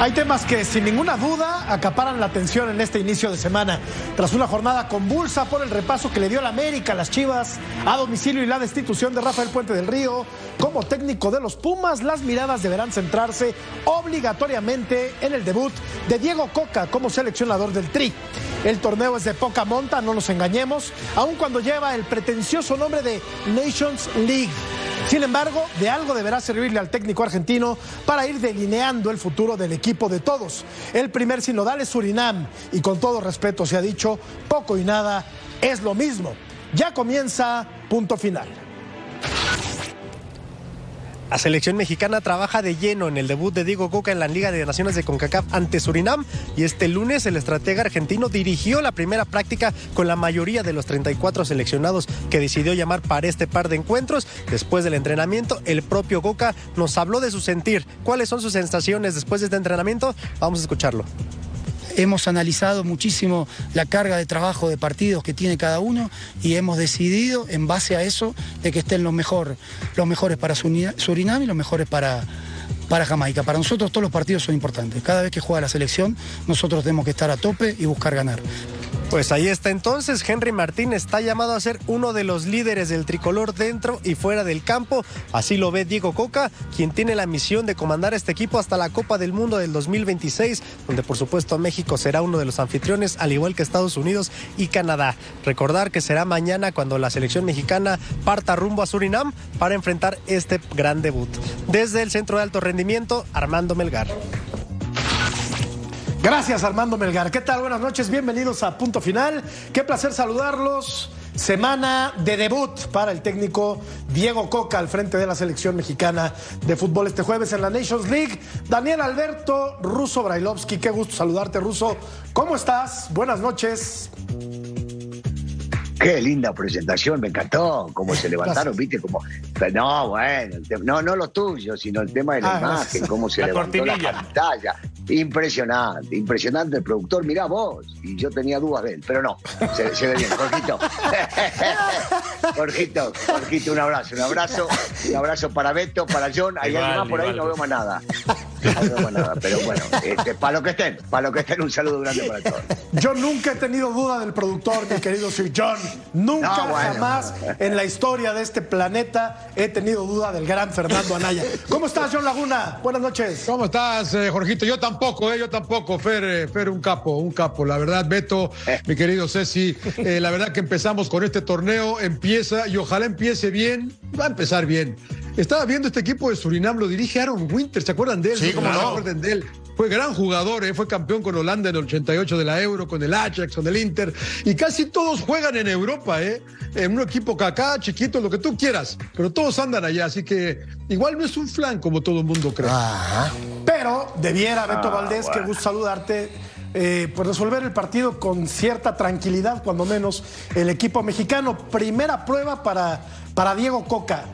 Hay temas que sin ninguna duda acaparan la atención en este inicio de semana. Tras una jornada convulsa por el repaso que le dio la América a las Chivas a domicilio y la destitución de Rafael Puente del Río como técnico de los Pumas, las miradas deberán centrarse obligatoriamente en el debut de Diego Coca como seleccionador del Tri. El torneo es de poca monta, no nos engañemos, aun cuando lleva el pretencioso nombre de Nations League. Sin embargo, de algo deberá servirle al técnico argentino para ir delineando el futuro del equipo de todos. El primer sinodal es Surinam y con todo respeto se ha dicho, poco y nada es lo mismo. Ya comienza punto final. La selección mexicana trabaja de lleno en el debut de Diego Coca en la Liga de Naciones de CONCACAF ante Surinam y este lunes el estratega argentino dirigió la primera práctica con la mayoría de los 34 seleccionados que decidió llamar para este par de encuentros. Después del entrenamiento, el propio Coca nos habló de su sentir. ¿Cuáles son sus sensaciones después de este entrenamiento? Vamos a escucharlo. Hemos analizado muchísimo la carga de trabajo de partidos que tiene cada uno y hemos decidido, en base a eso, de que estén los, mejor, los mejores para Surinam y los mejores para, para Jamaica. Para nosotros todos los partidos son importantes. Cada vez que juega la selección, nosotros tenemos que estar a tope y buscar ganar. Pues ahí está entonces, Henry Martín está llamado a ser uno de los líderes del tricolor dentro y fuera del campo. Así lo ve Diego Coca, quien tiene la misión de comandar este equipo hasta la Copa del Mundo del 2026, donde por supuesto México será uno de los anfitriones, al igual que Estados Unidos y Canadá. Recordar que será mañana cuando la selección mexicana parta rumbo a Surinam para enfrentar este gran debut. Desde el Centro de Alto Rendimiento, Armando Melgar. Gracias Armando Melgar. ¿Qué tal? Buenas noches, bienvenidos a Punto Final. Qué placer saludarlos. Semana de debut para el técnico Diego Coca al frente de la selección mexicana de fútbol este jueves en la Nations League. Daniel Alberto Russo Brailovsky, qué gusto saludarte Russo. ¿Cómo estás? Buenas noches. Qué linda presentación, me encantó. Cómo se levantaron, viste, como. No, bueno, no, no lo tuyo, sino el tema de la ah, imagen, cómo se levantó la pantalla. Impresionante, impresionante el productor. Mirá vos. Y yo tenía dudas de él, pero no, se, ve bien. Jorgito. Jorgito, Jorgito, un abrazo, un abrazo. Un abrazo para Beto, para John. Hay alguien más por ahí, no veo más nada. No veo más nada, pero bueno, este, para lo que estén, para lo que estén, un saludo grande para todos. Yo nunca he tenido duda del productor, mi querido Sir John. Nunca, jamás en la historia de este planeta he tenido duda del gran Fernando Anaya. ¿Cómo estás, John Laguna? Buenas noches. ¿Cómo estás, eh, Jorgito? Yo tampoco, eh, yo tampoco. Fer, eh, Fer, un capo, un capo. La verdad, Beto, mi querido Ceci, la verdad que empezamos con este torneo, empieza y ojalá empiece bien. Va a empezar bien. Estaba viendo este equipo de Surinam, lo dirige Aaron Winter, ¿se acuerdan de él? Sí, cómo no. ¿Se de él? Fue gran jugador, ¿eh? fue campeón con Holanda en el 88 de la Euro, con el Ajax, con el Inter. Y casi todos juegan en Europa, ¿eh? En un equipo acá, chiquito, lo que tú quieras. Pero todos andan allá, así que igual no es un flan como todo el mundo cree. Pero debiera, Beto ah, Valdés, que gusto saludarte. Eh, pues resolver el partido con cierta tranquilidad, cuando menos el equipo mexicano. Primera prueba para, para Diego Coca.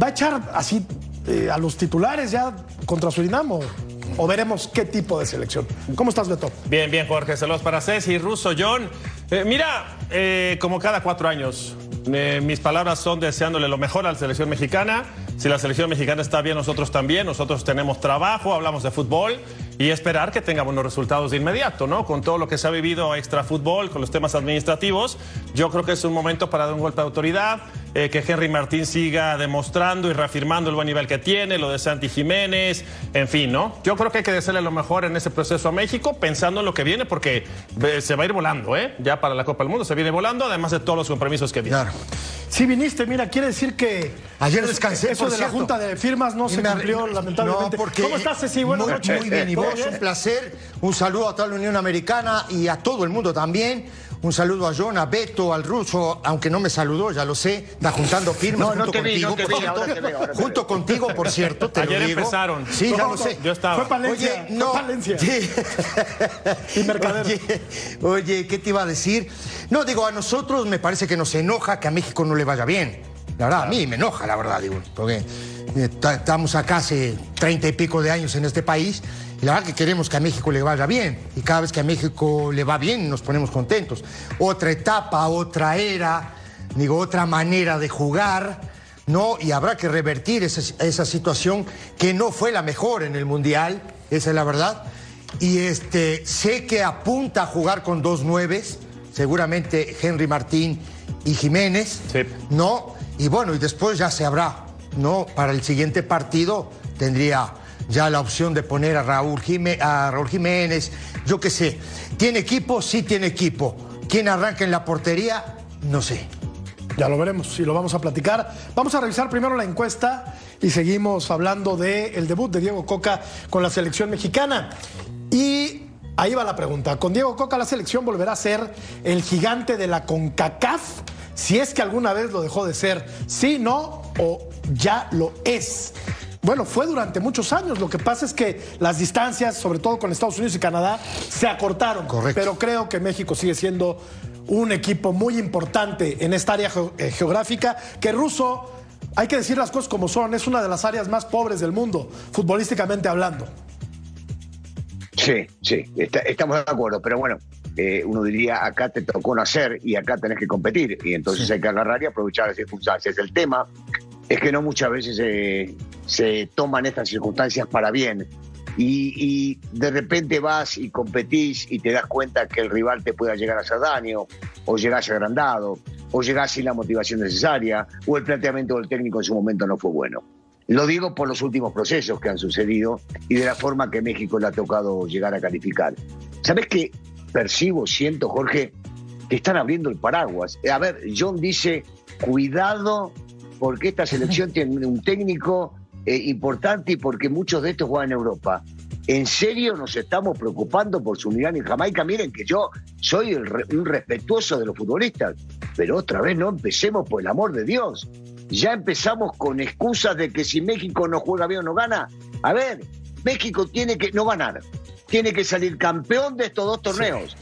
¿Va a echar así eh, a los titulares ya contra Surinam o, veremos qué tipo de selección? ¿Cómo estás, Beto? Bien, bien, Jorge. Saludos para Ceci, Russo, John. Eh, mira, eh, como cada cuatro años, mis palabras son deseándole lo mejor a la selección mexicana. Si la selección mexicana está bien, nosotros también. Nosotros tenemos trabajo, hablamos de fútbol y esperar que tenga buenos resultados de inmediato, ¿no? Con todo lo que se ha vivido extra fútbol, con los temas administrativos, yo creo que es un momento para dar un golpe de autoridad. Eh, que Henry Martín siga demostrando y reafirmando el buen nivel que tiene, lo de Santi Jiménez, en fin, ¿no? Yo creo que hay que desearle lo mejor en ese proceso a México, pensando en lo que viene, porque se va a ir volando, ¿eh? Ya para la Copa del Mundo se viene volando, además de todos los compromisos que vienen. Claro. Si viniste, mira, quiere decir que. Ayer descansé. Eso de la Junta de Firmas no se cumplió, lamentablemente. ¿Cómo estás, Ceci? Buenas noches. Muy bien, y vos, un placer. Un saludo a toda la Unión Americana y a todo el mundo también. Un saludo a John, a Beto, al ruso, aunque no me saludó, ya lo sé, está juntando firmas No, no junto te vi, contigo, no te por vi, cierto. ahora te veo, ahora te junto veo. contigo, por cierto, te Ayer lo digo. empezaron. Sí, ya No, lo sé. Yo estaba. Fue Palencia. Oye, no. Fue Palencia. Sí. Y. Oye, oye, ¿qué te iba a decir? No, digo, a nosotros me parece que nos enoja que a México no le vaya bien. La verdad, a mí me enoja, la verdad, digo, porque eh, ta- estamos acá hace treinta y pico de años en este país y la verdad que queremos que a México le vaya bien. Y cada vez que a México le va bien nos ponemos contentos. Otra etapa, otra era, digo, otra manera de jugar. ¿no? Y habrá que revertir esa, esa situación que no fue la mejor en el Mundial, esa es la verdad. Y este, sé que apunta a jugar con dos nueves, seguramente Henry Martín y Jiménez, Sí. ¿no? Y bueno, y después ya se habrá, ¿no? Para el siguiente partido tendría ya la opción de poner a Raúl, Jimé- a Raúl Jiménez, yo qué sé. ¿Tiene equipo? Sí tiene equipo. ¿Quién arranca en la portería? No sé. Ya lo veremos y lo vamos a platicar. Vamos a revisar primero la encuesta y seguimos hablando del debut de Diego Coca con la selección mexicana. Y ahí va la pregunta. ¿Con Diego Coca la selección volverá a ser el gigante de la CONCACAF? Si es que alguna vez lo dejó de ser. Sí, no o ya lo es. Bueno, fue durante muchos años. Lo que pasa es que las distancias, sobre todo con Estados Unidos y Canadá, se acortaron. Correcto. Pero creo que México sigue siendo un equipo muy importante en esta área eh, geográfica, que ruso, hay que decir las cosas como son, es una de las áreas más pobres del mundo, futbolísticamente hablando. Sí, sí, está- estamos de acuerdo, pero bueno, eh, uno diría, acá te tocó nacer y acá tenés que competir, y entonces hay que agarrar y aprovechar las circunstancias. El tema es que no muchas veces eh, se toman estas circunstancias para bien, y, y de repente vas y competís y te das cuenta que el rival te pueda llegar a hacer daño, o llegás agrandado, o llegás sin la motivación necesaria, o el planteamiento del técnico en su momento no fue bueno. Lo digo por los últimos procesos que han sucedido y de la forma que México le ha tocado llegar a calificar. ¿Sabes qué percibo, siento, Jorge? Que están abriendo el paraguas. A ver, John dice, cuidado porque esta selección tiene un técnico eh, importante y porque muchos de estos juegan en Europa. ¿En serio nos estamos preocupando por su unidad en Jamaica? Miren que yo soy un respetuoso de los futbolistas, pero otra vez no empecemos por el amor de Dios. Ya empezamos con excusas de que si México no juega bien o no gana. A ver, México tiene que no ganar. Tiene que salir campeón de estos dos torneos.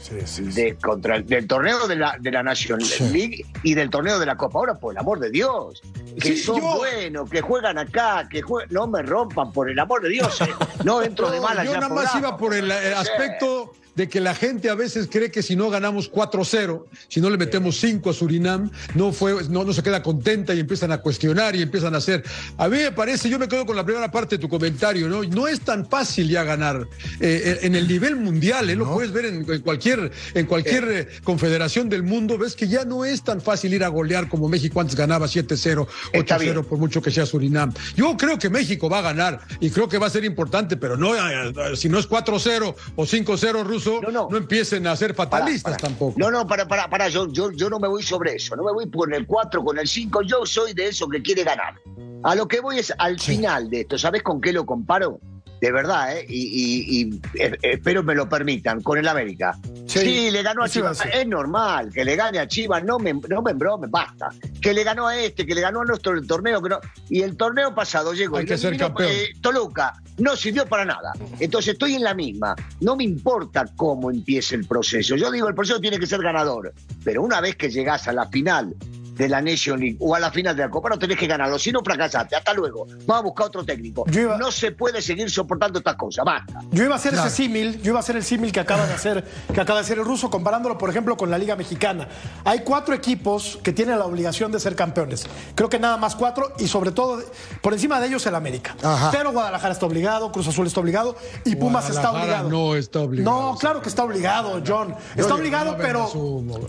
De, contra el- del torneo de la, de la Nation League y del torneo de la Copa. Ahora, por el amor de Dios. Que Sí, son yo- buenos, que juegan acá, que jue- no me rompan, por el amor de Dios. eh. No entro de mala yo nada más programa, iba por el, eh, aspecto de que la gente a veces cree que si no ganamos 4-0, si no le metemos 5 a Surinam, no, fue, no, no se queda contenta y empiezan a cuestionar y empiezan a hacer. A mí me parece, yo me quedo con la primera parte de tu comentario, ¿no? No es tan fácil ya ganar. Eh, en el nivel mundial, ¿eh? lo puedes ver en, en cualquier, en cualquier eh, confederación del mundo, ves que ya no es tan fácil ir a golear como México antes ganaba 7-0, Está 8-0, bien. por mucho que sea Surinam. Yo creo que México va a ganar y creo que va a ser importante, pero no, eh, eh, si no es 4-0 o 5-0 No, no, no. empiecen a ser fatalistas tampoco. No, no, para, para, para, yo, yo, yo no me voy sobre eso, no me voy con el 4, con el 5, yo soy de eso que quiere ganar. A lo que voy es al final de esto, ¿sabes con qué lo comparo? De verdad, ¿eh? Y, y- y, eh, espero me lo permitan, con el América. Sí, Sí, le ganó a Chivas. Es normal que le gane a Chivas, no me, no me embrome, basta. Que le ganó a este, que le ganó a nuestro el torneo. Que no, y el torneo pasado llegó. Hay y que ser campeón. eh, Toluca no sirvió para nada. Entonces estoy en la misma. No me importa cómo empiece el proceso. Yo digo, el proceso tiene que ser ganador. Pero una vez que llegás a la final de la Nation League o a la final de la Copa, no tenés que ganarlo. Si no, fracasaste. Hasta luego. Vamos a buscar otro técnico. Iba- No se puede seguir soportando estas cosas. Basta. Yo iba a hacer Claro. ese símil, yo iba a hacer el símil que acaba de hacer, que acaba de hacer el ruso, comparándolo, por ejemplo, con la Liga Mexicana. Hay cuatro equipos que tienen la obligación de ser campeones. Creo que nada más cuatro, y sobre todo, por encima de ellos el América. Ajá. Pero Guadalajara está obligado, Cruz Azul está obligado, y Pumas está obligado. no está obligado. No, claro que está obligado, John. Está obligado, pero.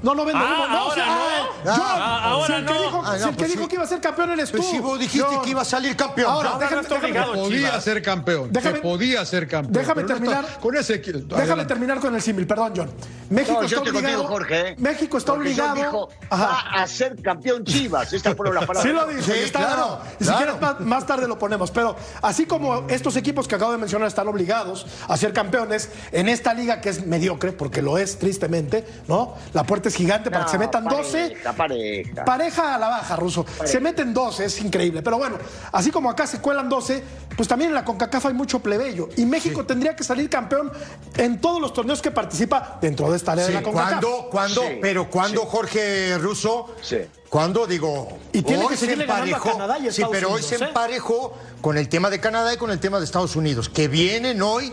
No, no vendo Ah, humo. No, ahora si el que, dijo, ah, si el que, pues dijo que iba a ser campeón eres pues tú. si vos dijiste que iba a salir campeón. Ahora, déjame, déjame, podía ser campeón. Déjame, podía ser campeón. Déjame terminar. con ese, déjame terminar con el símil, perdón, John. México está obligado. Jorge, ¿eh? México está obligado. Dijo, va a ser campeón Chivas. Estas fueron las palabras. Sí lo dice. está, claro, Y si quieres más tarde lo ponemos. Pero así como estos equipos que acabo de mencionar están obligados a ser campeones en esta liga que es mediocre, porque lo es tristemente, ¿no? La puerta es gigante para que se metan 12. Pareja, pareja. A la baja, Ruso. Se meten 12, es increíble. Pero bueno, así como acá se cuelan 12, pues también en la CONCACAF hay mucho plebeyo. Y México tendría que salir campeón en todos los torneos que participa dentro de esta área de la CONCACAF. ¿Cuándo? ¿Cuándo? Pero ¿cuándo, Jorge Russo? Sí. Cuando digo, y tiene que se emparejó, Canadá y sí, pero hoy se ¿eh? emparejó con el tema de Canadá y con el tema de Estados Unidos, que vienen hoy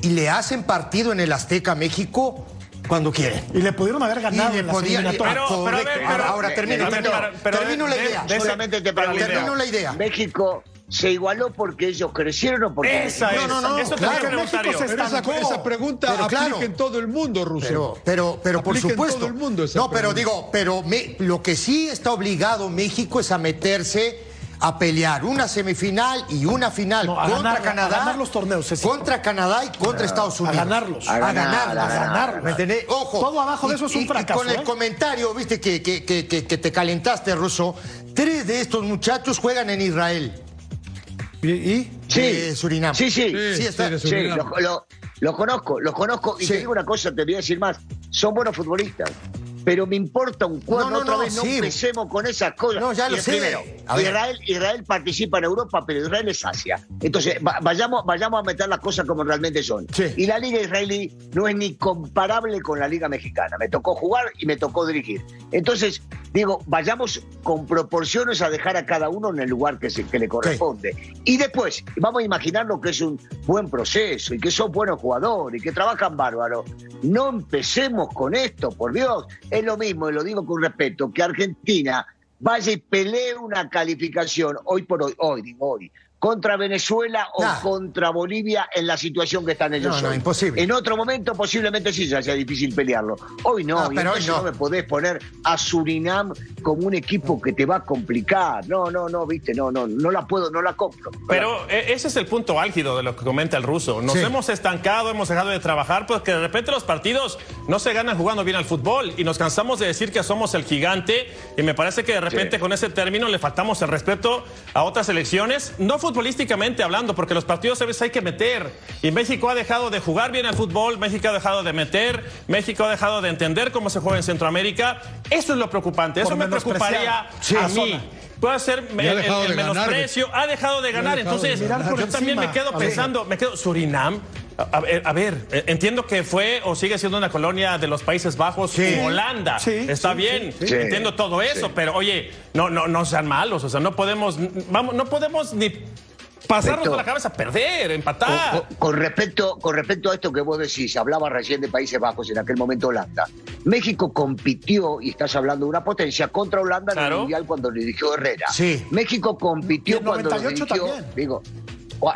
y le hacen partido en el Azteca México cuando quieren. Y le pudieron haber ganado y le podían, pero, pero, pero, ahora, termino, termino, la idea. Solamente te termino la idea. México se igualó porque ellos crecieron o porque esa es, no, no, no, eso claro, México se esa, esa, pregunta pero, aplica claro, en todo el mundo, Russo. Pero, pero, pero por supuesto. En todo el mundo esa no, pero digo, pero me, lo que sí está obligado México es a meterse a pelear una semifinal y una final contra Canadá. A ganar los torneos. Contra Canadá y contra Estados Unidos. A ganarlos. A, ganarlos. A ganarlos. ¿Me entendés? Ojo. Todo abajo de eso es un fracaso. Y con el ¿eh? comentario, viste, que, que, que, que, te calentaste, Russo. Tres de estos muchachos juegan en Israel. ¿Y? Sí. Surinam. Sí, sí. Sí, está. sí lo, lo, conozco, lo conozco. Y te digo una cosa, te voy a decir más. Son buenos futbolistas pero me importa un cuadro. No, otra vez no empecemos con esas cosas. No, ya lo sé. Primero, Israel, Israel participa en Europa, pero Israel es Asia. Entonces, vayamos, vayamos a meter las cosas como realmente son. Y la liga israelí no es ni comparable con la liga mexicana. Me tocó jugar y me tocó dirigir. Entonces, digo, vayamos con proporciones a dejar a cada uno en el lugar que, se, que le corresponde. Y después, vamos a imaginar lo que es un buen proceso y que son buenos jugadores y que trabajan bárbaro. No empecemos con esto, por Dios es lo mismo, y lo digo con respeto, que Argentina vaya y pelee una calificación hoy por hoy, hoy digo hoy, contra Venezuela o contra Bolivia en la situación que están ellos no, no, imposible. En otro momento posiblemente sí sea difícil pelearlo. Hoy no, pero hoy no. me podés poner a Surinam como un equipo que te va a complicar. No, no, no, viste, no, no, no la puedo, no la compro. Pero eh, ese es el punto álgido de lo que comenta el ruso. Nos hemos estancado, hemos dejado de trabajar, porque de repente los partidos no se ganan jugando bien al fútbol y nos cansamos de decir que somos el gigante y me parece que de repente con ese término le faltamos el respeto a otras elecciones. No futbolísticamente hablando, porque los partidos a veces hay que meter. Y México ha dejado de jugar bien al fútbol, México ha dejado de meter, México ha dejado de entender cómo se juega en Centroamérica. Eso es lo preocupante, eso me preocuparía a mí. Puede ser el, menosprecio, ha dejado de ganar. Entonces, yo también me quedo pensando, me quedo, Surinam. A, ver, eh, entiendo que fue o sigue siendo una colonia de los Países Bajos sí. Holanda. Está bien, entiendo todo eso, pero oye, no, no, no sean malos, o sea, no podemos, vamos, no podemos ni pasarnos por la cabeza, perder, empatar. Con, respecto, con respecto a esto que vos decís, hablaba recién de Países Bajos, en aquel momento Holanda. México compitió, y estás hablando de una potencia, contra Holanda en el Mundial cuando lo dirigió Herrera. Sí. México compitió cuando lo dirigió, también. digo,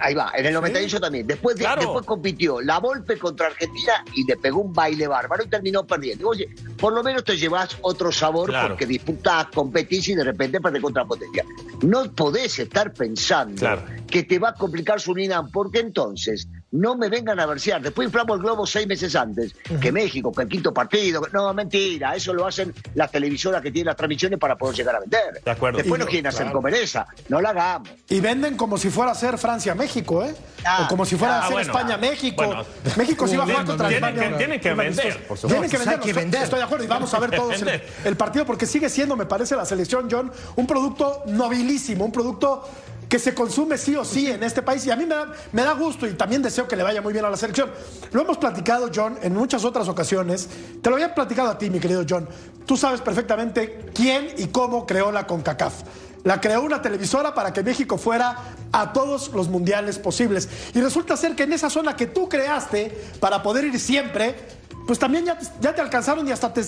ahí va, en el 98 también. Después, después compitió la Volpe contra Argentina y le pegó un baile bárbaro y terminó perdiendo. Oye, por lo menos te llevas otro sabor porque disputás, competís y de repente perdés contra potencia. No podés estar pensando que te va a complicar su línea porque entonces no me vengan a versear. Después inflamos el globo seis meses antes, que México, que el quinto partido. No, mentira, eso lo hacen las televisoras que tienen las transmisiones para poder llegar a vender. De acuerdo. Después no quieren hacer comer esa, no la hagamos. Y venden como si fuera a ser Francia-México, ¿eh? o como si fuera a ser España-México. México sí va a jugar contra España. tienen que vender, por supuesto. Tienen que vender, que vender. Estoy de acuerdo y vamos a ver todos el, el partido porque sigue siendo, me parece, la selección, John, un producto nobilísimo, un producto que se consume sí o sí en este país y a mí me da, gusto y también deseo que le vaya muy bien a la selección. Lo hemos platicado, John, en muchas otras ocasiones. Te lo había platicado a ti, mi querido John. Tú sabes perfectamente quién y cómo creó la CONCACAF. La creó una televisora para que México fuera a todos los mundiales posibles. Y resulta ser que en esa zona que tú creaste para poder ir siempre, pues también ya, ya te alcanzaron y hasta te,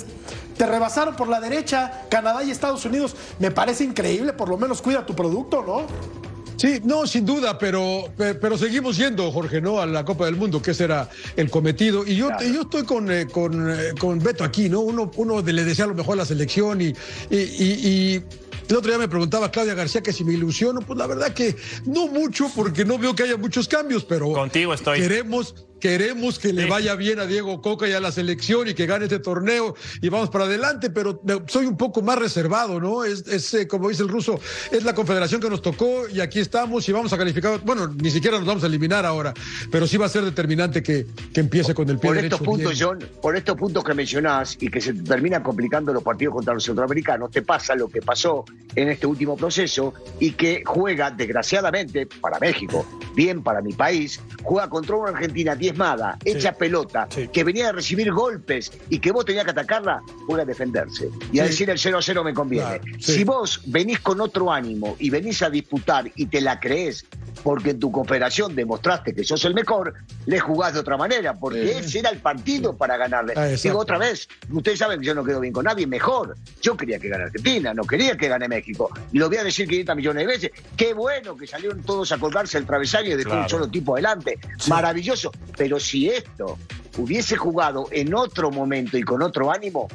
te, rebasaron por la derecha Canadá y Estados Unidos. Me parece increíble, por lo menos cuida tu producto, ¿no? Sí, no, sin duda, pero, pero seguimos yendo, Jorge, ¿no? A la Copa del Mundo, que ese era el cometido. Y yo, yo estoy con, eh, con, eh, con, Beto aquí, ¿no? Uno, uno le desea lo mejor a la selección y, y, y el otro día me preguntaba Claudia García que si me ilusiono, pues la verdad que no mucho porque no veo que haya muchos cambios, pero contigo estoy. Queremos queremos que le vaya bien a Diego Coca y a la selección y que gane este torneo y vamos para adelante, pero soy un poco más reservado, ¿no? Es, eh, como dice el ruso, es la confederación que nos tocó y aquí estamos y vamos a calificar. Bueno, ni siquiera nos vamos a eliminar ahora, pero sí va a ser determinante que, que empiece con el pie por derecho. Estos puntos, John, por estos puntos que mencionás y que se terminan complicando los partidos contra los centroamericanos, te pasa lo que pasó en este último proceso y que juega, desgraciadamente, para México, bien para mi país, juega contra una Argentina 10 diezmada, hecha pelota, que venía a recibir golpes y que vos tenías que atacarla, puede defenderse. Y a decir el 0 a 0 me conviene. si vos venís con otro ánimo y venís a disputar y te la crees porque en tu cooperación demostraste que sos el mejor, le jugás de otra manera, porque ese era el partido para ganarle. Ah, Digo otra vez, ustedes saben que yo no quedo bien con nadie, mejor. Yo quería que gane Argentina, no quería que gane México. Y lo voy a decir 500 millones de veces. Qué bueno que salieron todos a colgarse el travesaño y dejó un solo tipo adelante. Maravilloso. Pero si esto hubiese jugado en otro momento y con otro ánimo,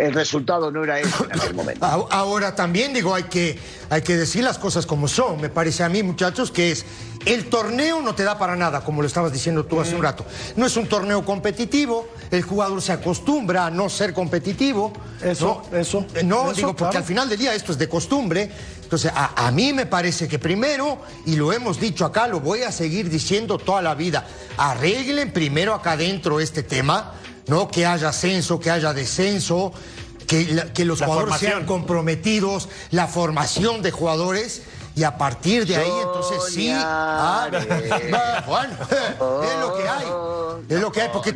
el resultado no era ese en aquel momento. Ahora también digo, hay que, hay que decir las cosas como son. Me parece a mí, muchachos, que es el torneo no te da para nada, como lo estabas diciendo tú hace un rato. No es un torneo competitivo, el jugador se acostumbra a no ser competitivo. Eso, eso. No, digo, porque al final del día esto es de costumbre. Entonces, a, a, mí me parece que primero, y lo hemos dicho acá, lo voy a seguir diciendo toda la vida, arreglen primero acá adentro este tema ¿no? Que haya ascenso, que haya descenso, que, que los jugadores sean comprometidos, la formación de jugadores. Y a partir de ahí, entonces sí. Ah, bueno, es lo que hay. Es lo que hay, porque,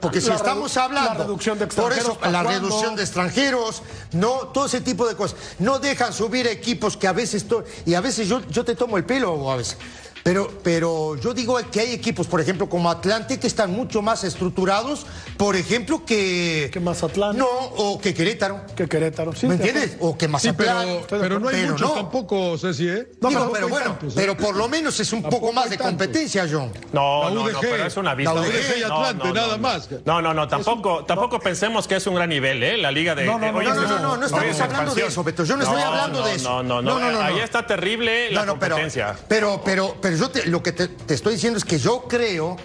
porque si estamos hablando. La reducción de extranjeros. Por eso, la reducción de extranjeros, no, todo ese tipo de cosas. No dejan subir equipos que a veces. Y a veces yo, yo te tomo el pelo, a veces. Pero, pero yo digo que hay equipos, por ejemplo, como Atlante, que están mucho más estructurados, por ejemplo, que. Que Mazatlán. No, o que Querétaro. Que Querétaro, sí. ¿Me entiendes? O que Mazatlán. pero, no hay muchos tampoco, Ceci, ¿eh? No, pero bueno, ¿eh? pero por lo menos es un poco más de competencia, John. No, no, no, pero es una vista. La UDG y Atlante, nada más. No, no, no, tampoco, tampoco pensemos que es un gran nivel, ¿eh? La liga de. No, no, no, no, no, estamos hablando de eso, Beto. Yo no estoy hablando de eso. No, no, no. Ahí está terrible la competencia. Pero, pero, pero yo lo que te te estoy diciendo es que yo creo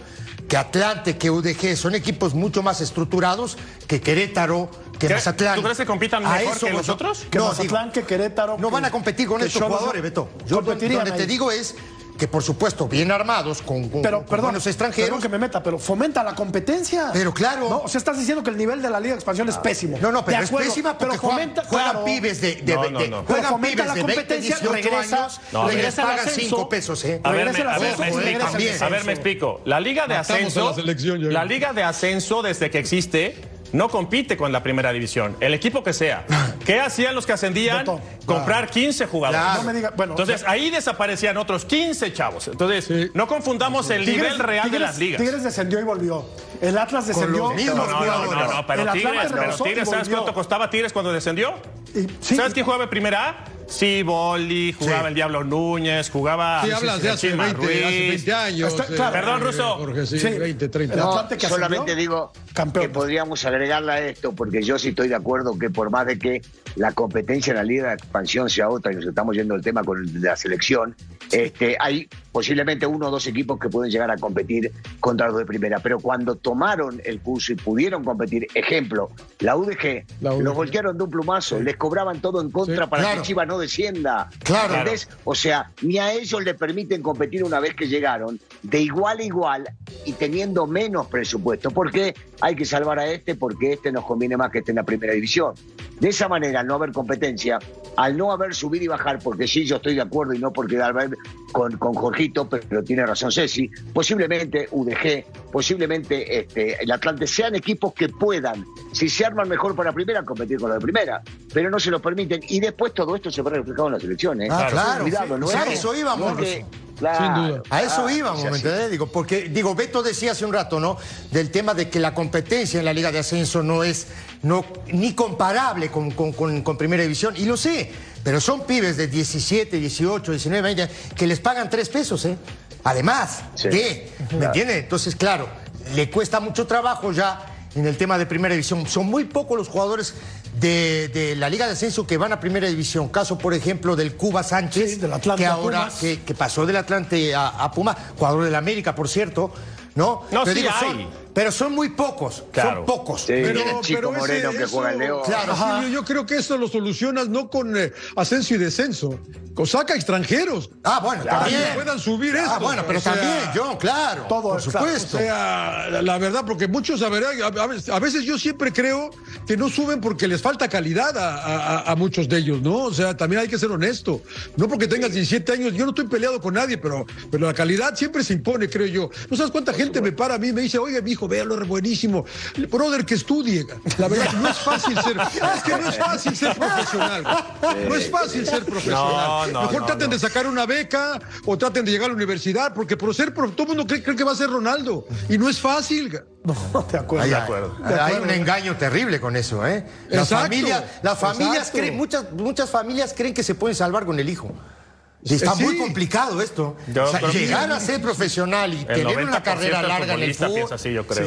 que Atlante, que UDG son equipos mucho más estructurados que Querétaro, que Mazatlán. ¿Tú crees que compitan mejor que nosotros? Que Mazatlán, que Querétaro. No van a competir con estos jugadores, Beto. Yo lo que te digo es que por supuesto bien armados con, pero, perdón, los extranjeros. Perdón que me meta, pero fomenta la competencia. Pero claro. ¿no? O sea, estás diciendo que el nivel de la Liga de Expansión es pésimo. No, no, pero es pésima pero fomenta, juegan, pibes de, de, no, no, no. juegan pibes la de 20, 18 regresa, años, no, regresa pagan 5 pesos, ¿eh? A ver, me, a, ver, me explico, a ver, me explico. La Liga de Ascenso, la Liga de Ascenso desde que existe no compite con la primera división, el equipo que sea. ¿Qué hacían los que ascendían? Comprar 15 jugadores. Entonces ahí desaparecían otros 15 chavos. Entonces no confundamos el nivel real de las ligas. Tigres descendió y volvió. El Atlas descendió. no, no, no, no, pero Tigres, pero Tigres ¿sabes cuánto costaba Tigres cuando descendió? ¿Sabes quién jugaba en primera A? Sí, Boli, jugaba el Diablo Núñez, jugaba. Sí, hablas de hace 20, años. Eh, Perdón, Ruso. Jorge, sí, 20, 30. No, solamente digo que podríamos agregarle a esto, porque yo sí estoy de acuerdo que por más de que la competencia en la Liga de Expansión sea otra, y nos estamos yendo el tema con la selección, este, hay posiblemente uno o dos equipos que pueden llegar a competir contra los de primera. Pero cuando tomaron el curso y pudieron competir, ejemplo, la UDG, los voltearon de un plumazo, les cobraban todo en contra para que Chivas no descienda. Claro. O sea, ni a ellos le permiten competir una vez que llegaron, de igual a igual y teniendo menos presupuesto. Porque hay que salvar a este, porque este nos conviene más que esté en la primera división. De esa manera, al no haber competencia, al no haber subir y bajar, porque sí, yo estoy de acuerdo y no porque con, con Pero, tiene razón Ceci, posiblemente UDG, posiblemente este, el Atlante sean equipos que puedan, si se arman mejor para primera, competir con la de primera, pero no se lo permiten y después todo esto se verá reflejado en las elecciones. Ah, claro, Cuidado, no, es, eso íbamos. Sin duda. A eso íbamos, ¿me entendés? Digo, porque, digo, Beto decía hace un rato, ¿no? Del tema de que la competencia en la Liga de Ascenso no es no, ni comparable con, con, Primera División. Y lo sé, pero son pibes de 17, 18, 19, 20 que les pagan tres pesos, ¿eh? Además, ¿qué? ¿Me entiendes? Entonces, claro, le cuesta mucho trabajo ya en el tema de Primera División. Son muy pocos los jugadores de, la Liga de Ascenso que van a Primera División. Caso, por ejemplo, del Cuba Sánchez, que ahora que, pasó del Atlante a, Puma, jugador del América, por cierto. ¿No? No, sí hay. Pero son muy pocos, son pocos. pero, Chico Moreno que juega el León. Claro, yo, creo que eso lo solucionas no con eh, ascenso y descenso, con saca extranjeros. Ah, bueno, también. Que puedan subir ah, bueno, pero también, yo, claro. Todo, por supuesto. O sea, la, verdad, porque muchos, a, a, veces yo siempre creo que no suben porque les falta calidad a, muchos de ellos, ¿no? O sea, también hay que ser honesto. No porque tengas 17 años, yo no estoy peleado con nadie, pero, pero la calidad siempre se impone, creo yo. ¿No sabes cuánta gente me para a mí y me dice, oye, mi hijo, véalo, es buenísimo. Brother, que estudie. La verdad, no es fácil ser. Es que no es fácil ser profesional. No es fácil ser profesional. Mejor traten de sacar una beca o traten de llegar a la universidad, porque por ser todo el mundo cree, que va a ser Ronaldo. Y no es fácil. No, de acuerdo. Hay, acuerdo. Hay un engaño terrible con eso, ¿eh? Las familias, las familias creen, muchas, muchas familias creen que se pueden salvar con el hijo. Está muy complicado esto. llegar a ser profesional y tener una carrera larga en el fútbol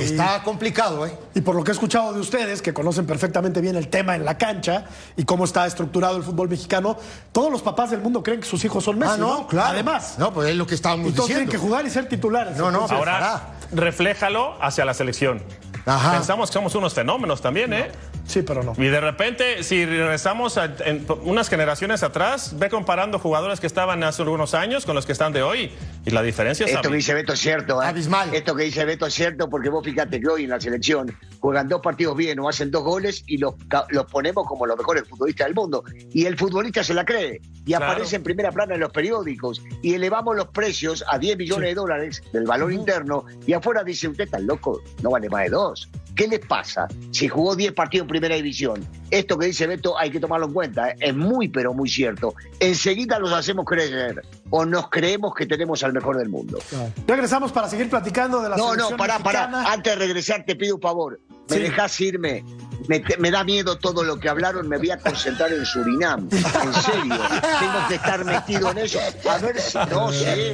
está complicado. ¿eh? Y por lo que he escuchado de ustedes, que conocen perfectamente bien el tema en la cancha y cómo está estructurado el fútbol mexicano, todos los papás del mundo creen que sus hijos son Messi. Ah, no, claro. Además. No, pues es lo que estábamos diciendo. tienen que jugar y ser titulares. No, no, ahora refléjalo hacia la selección. Pensamos que somos unos fenómenos también, ¿eh? Sí, pero no. Y de repente, si regresamos en unas generaciones atrás, ve comparando jugadores que estaban hace algunos años con los que están de hoy. Y la diferencia es Esto que dice Beto es cierto, ¿eh? Abismal. Esto que dice Beto es cierto porque vos fíjate que hoy en la selección juegan dos partidos bien o hacen dos goles y los, los ponemos como los mejores futbolistas del mundo. Y el futbolista se la cree y aparece en primera plana en los periódicos y elevamos los precios a 10 millones de dólares del valor interno y afuera dice, usted está loco, no vale más de dos. ¿Qué les pasa si jugó 10 partidos en primera división? Esto que dice Beto hay que tomarlo en cuenta, ¿eh? es muy pero muy cierto. Enseguida los hacemos creer o nos creemos que tenemos al mejor del mundo. Regresamos para seguir platicando de la No, no, pará, pará. Antes de regresar te pido un favor. ¿Me dejas irme? Me, da miedo todo lo que hablaron, me voy a concentrar en Surinam. En serio. Tengo que estar metido en eso. A ver si no sé.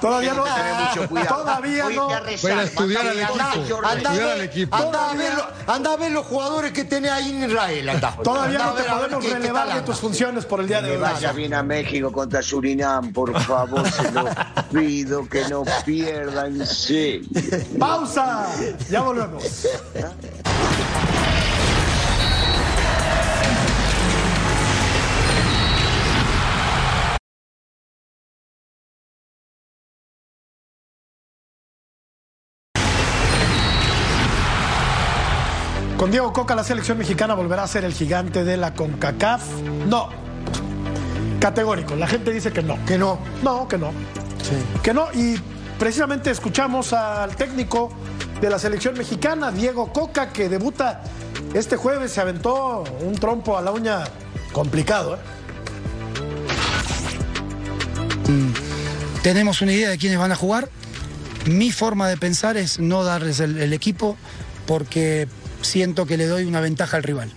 Todavía no. Tener mucho cuidado. Todavía no. A, estudiar al equipo. Anda, al equipo. Anda, a ver, anda a ver los jugadores que tiene ahí en Israel. Todavía no te podemos relevar de tus funciones por el día de hoy. Vaya bien a México contra Surinam, por favor, se lo pido que no pierdan. Sí. Pausa. Ya volvemos. Con Diego Coca, la selección mexicana volverá a ser el gigante de la CONCACAF. No. Categórico. La gente dice que no. Que no. No, que no. Sí. Que no. Y precisamente escuchamos al técnico de la selección mexicana, Diego Coca, que debuta este jueves, se aventó un trompo a la uña complicado. ¿eh? Mm, tenemos una idea de quiénes van a jugar. Mi forma de pensar es no darles el, equipo porque siento que le doy una ventaja al rival.